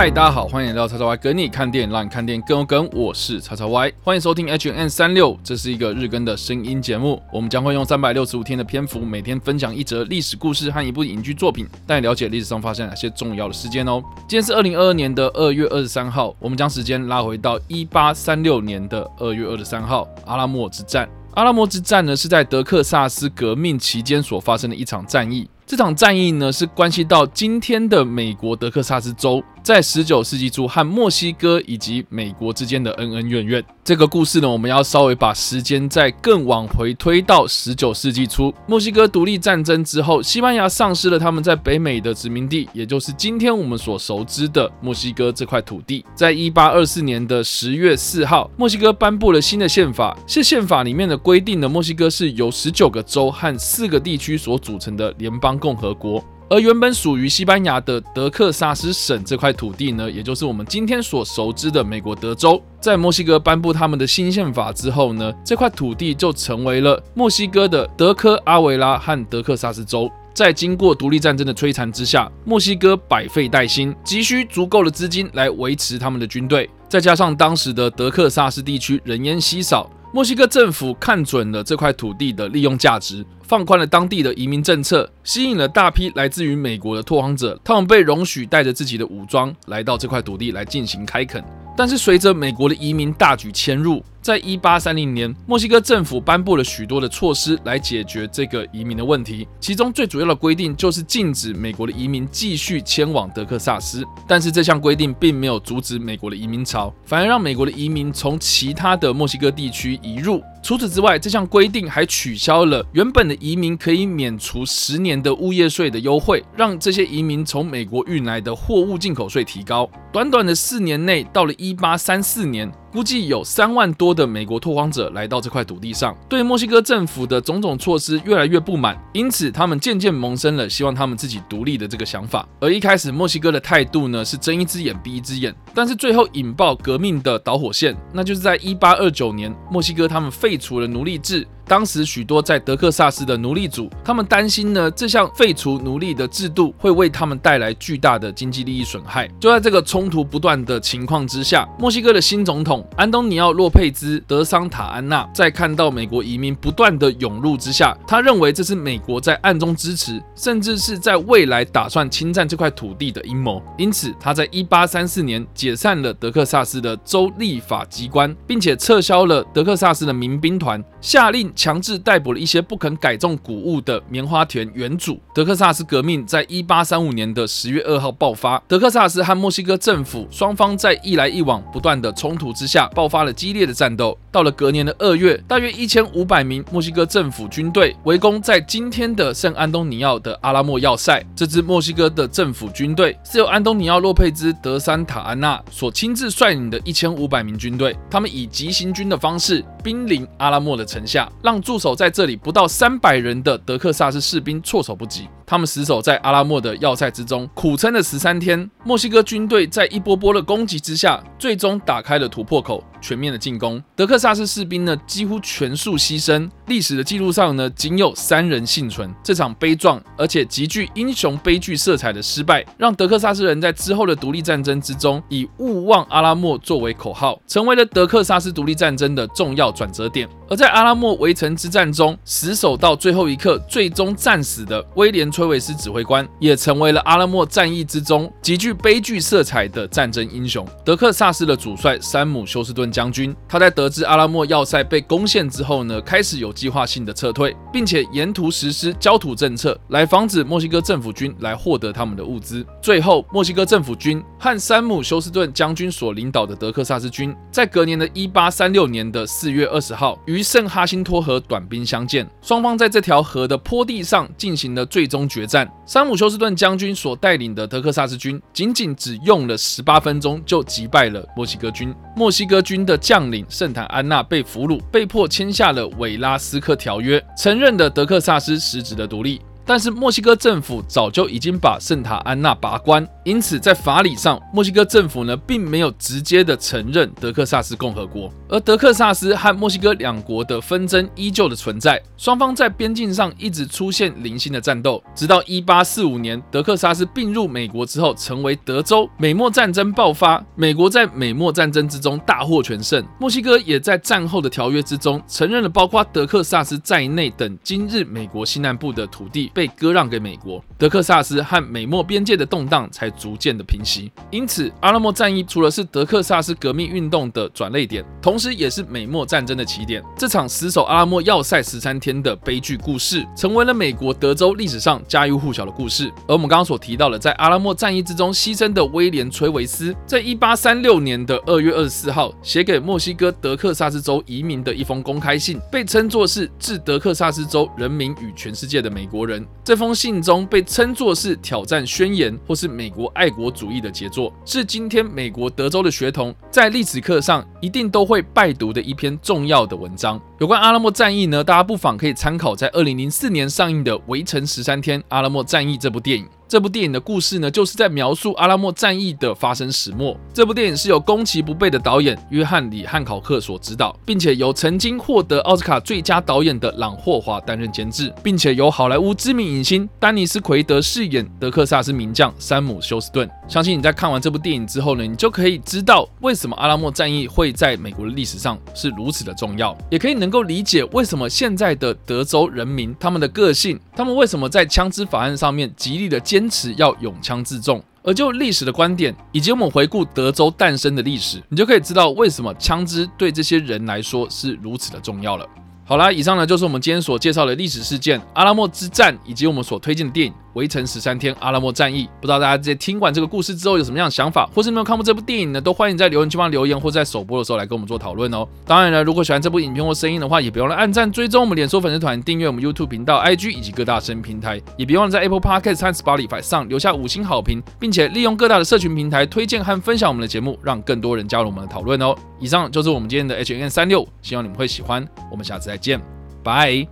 嗨，大家好，欢迎来到叉叉 Y 跟你看电影，让你看电影更有梗。我是叉叉 Y，欢迎收听 H N 三六，这是一个日更的声音节目。我们将会用三百六十五天的篇幅，每天分享一则历史故事和一部影剧作品，带你了解历史上发生哪些重要的事件哦。今天是二零二二年的二月二十三号，我们将时间拉回到一八三六年的二月二十三号，阿拉莫之战。阿拉莫之战呢，是在德克萨斯革命期间所发生的一场战役。这场战役呢，是关系到今天的美国德克萨斯州。在十九世纪初和墨西哥以及美国之间的恩恩怨怨，这个故事呢，我们要稍微把时间再更往回推到十九世纪初，墨西哥独立战争之后，西班牙丧失了他们在北美的殖民地，也就是今天我们所熟知的墨西哥这块土地。在一八二四年的十月四号，墨西哥颁布了新的宪法，是宪法里面的规定呢，墨西哥是由十九个州和四个地区所组成的联邦共和国。而原本属于西班牙的德克萨斯省这块土地呢，也就是我们今天所熟知的美国德州，在墨西哥颁布他们的新宪法之后呢，这块土地就成为了墨西哥的德科阿维拉和德克萨斯州。在经过独立战争的摧残之下，墨西哥百废待兴，急需足够的资金来维持他们的军队，再加上当时的德克萨斯地区人烟稀少。墨西哥政府看准了这块土地的利用价值，放宽了当地的移民政策，吸引了大批来自于美国的拓荒者，他们被容许带着自己的武装来到这块土地来进行开垦。但是随着美国的移民大举迁入，在一八三零年，墨西哥政府颁布了许多的措施来解决这个移民的问题。其中最主要的规定就是禁止美国的移民继续迁往德克萨斯。但是这项规定并没有阻止美国的移民潮，反而让美国的移民从其他的墨西哥地区移入。除此之外，这项规定还取消了原本的移民可以免除十年的物业税的优惠，让这些移民从美国运来的货物进口税提高。短短的四年内，到了一八三四年。估计有三万多的美国拓荒者来到这块土地上，对墨西哥政府的种种措施越来越不满，因此他们渐渐萌生了希望他们自己独立的这个想法。而一开始墨西哥的态度呢是睁一只眼闭一只眼，但是最后引爆革命的导火线，那就是在一八二九年，墨西哥他们废除了奴隶制。当时许多在德克萨斯的奴隶主，他们担心呢，这项废除奴隶的制度会为他们带来巨大的经济利益损害。就在这个冲突不断的情况之下，墨西哥的新总统安东尼奥·洛佩兹·德桑塔安娜在看到美国移民不断的涌入之下，他认为这是美国在暗中支持，甚至是在未来打算侵占这块土地的阴谋。因此，他在一八三四年解散了德克萨斯的州立法机关，并且撤销了德克萨斯的民兵团，下令。强制逮捕了一些不肯改种谷物的棉花田原主。德克萨斯革命在一八三五年的十月二号爆发。德克萨斯和墨西哥政府双方在一来一往不断的冲突之下，爆发了激烈的战斗。到了隔年的二月，大约一千五百名墨西哥政府军队围攻在今天的圣安东尼奥的阿拉莫要塞。这支墨西哥的政府军队是由安东尼奥·洛佩兹·德桑塔安娜所亲自率领的一千五百名军队，他们以急行军的方式兵临阿拉莫的城下。让驻守在这里不到三百人的德克萨斯士兵措手不及。他们死守在阿拉莫的要塞之中，苦撑了十三天。墨西哥军队在一波波的攻击之下，最终打开了突破口，全面的进攻。德克萨斯士兵呢，几乎全数牺牲。历史的记录上呢，仅有三人幸存。这场悲壮而且极具英雄悲剧色彩的失败，让德克萨斯人在之后的独立战争之中，以勿忘阿拉莫作为口号，成为了德克萨斯独立战争的重要转折点。而在阿拉莫围城之战中，死守到最后一刻，最终战死的威廉。崔维斯指挥官也成为了阿拉莫战役之中极具悲剧色彩的战争英雄。德克萨斯的主帅山姆休斯顿将军，他在得知阿拉莫要塞被攻陷之后呢，开始有计划性的撤退，并且沿途实施焦土政策，来防止墨西哥政府军来获得他们的物资。最后，墨西哥政府军和山姆休斯顿将军所领导的德克萨斯军，在隔年的一八三六年的四月二十号，于圣哈辛托河短兵相见，双方在这条河的坡地上进行了最终。决战，山姆休斯顿将军所带领的德克萨斯军，仅仅只用了十八分钟就击败了墨西哥军。墨西哥军的将领圣坦安娜被俘虏，被迫签下了韦拉斯克条约，承认了德克萨斯实质的独立。但是墨西哥政府早就已经把圣塔安娜拔关，因此在法理上，墨西哥政府呢并没有直接的承认德克萨斯共和国，而德克萨斯和墨西哥两国的纷争依旧的存在，双方在边境上一直出现零星的战斗，直到一八四五年德克萨斯并入美国之后，成为德州。美墨战争爆发，美国在美墨战争之中大获全胜，墨西哥也在战后的条约之中承认了包括德克萨斯在内等今日美国西南部的土地被割让给美国，德克萨斯和美墨边界的动荡才逐渐的平息。因此，阿拉莫战役除了是德克萨斯革命运动的转泪点，同时也是美墨战争的起点。这场死守阿拉莫要塞十三天的悲剧故事，成为了美国德州历史上家喻户晓的故事。而我们刚刚所提到的，在阿拉莫战役之中牺牲的威廉·崔维斯，在一八三六年的二月二十四号写给墨西哥德克萨斯州移民的一封公开信，被称作是致德克萨斯州人民与全世界的美国人。这封信中被称作是挑战宣言或是美国爱国主义的杰作，是今天美国德州的学童在历史课上一定都会拜读的一篇重要的文章。有关阿拉莫战役呢，大家不妨可以参考在二零零四年上映的《围城十三天：阿拉莫战役》这部电影。这部电影的故事呢，就是在描述阿拉莫战役的发生始末。这部电影是由攻其不备的导演约翰·里汉考克所执导，并且由曾经获得奥斯卡最佳导演的朗霍华担任监制，并且由好莱坞知名影星丹尼斯·奎德饰演德克萨斯名将山姆·休斯顿。相信你在看完这部电影之后呢，你就可以知道为什么阿拉莫战役会在美国的历史上是如此的重要，也可以能够理解为什么现在的德州人民他们的个性，他们为什么在枪支法案上面极力的坚。持要永枪自重，而就历史的观点，以及我们回顾德州诞生的历史，你就可以知道为什么枪支对这些人来说是如此的重要了。好啦，以上呢就是我们今天所介绍的历史事件——阿拉莫之战，以及我们所推荐的电影。围城十三天，阿拉莫战役，不知道大家在听完这个故事之后有什么样的想法，或是没有看过这部电影呢？都欢迎在留言区帮留言，或在首播的时候来跟我们做讨论哦。当然了，如果喜欢这部影片或声音的话，也别忘了按赞、追踪我们脸书粉丝团、订阅我们 YouTube 频道、IG 以及各大声音平台，也别忘了在 Apple Podcast 和 Spotify 上留下五星好评，并且利用各大的社群平台推荐和分享我们的节目，让更多人加入我们的讨论哦。以上就是我们今天的 HN 三六，希望你们会喜欢。我们下次再见，拜。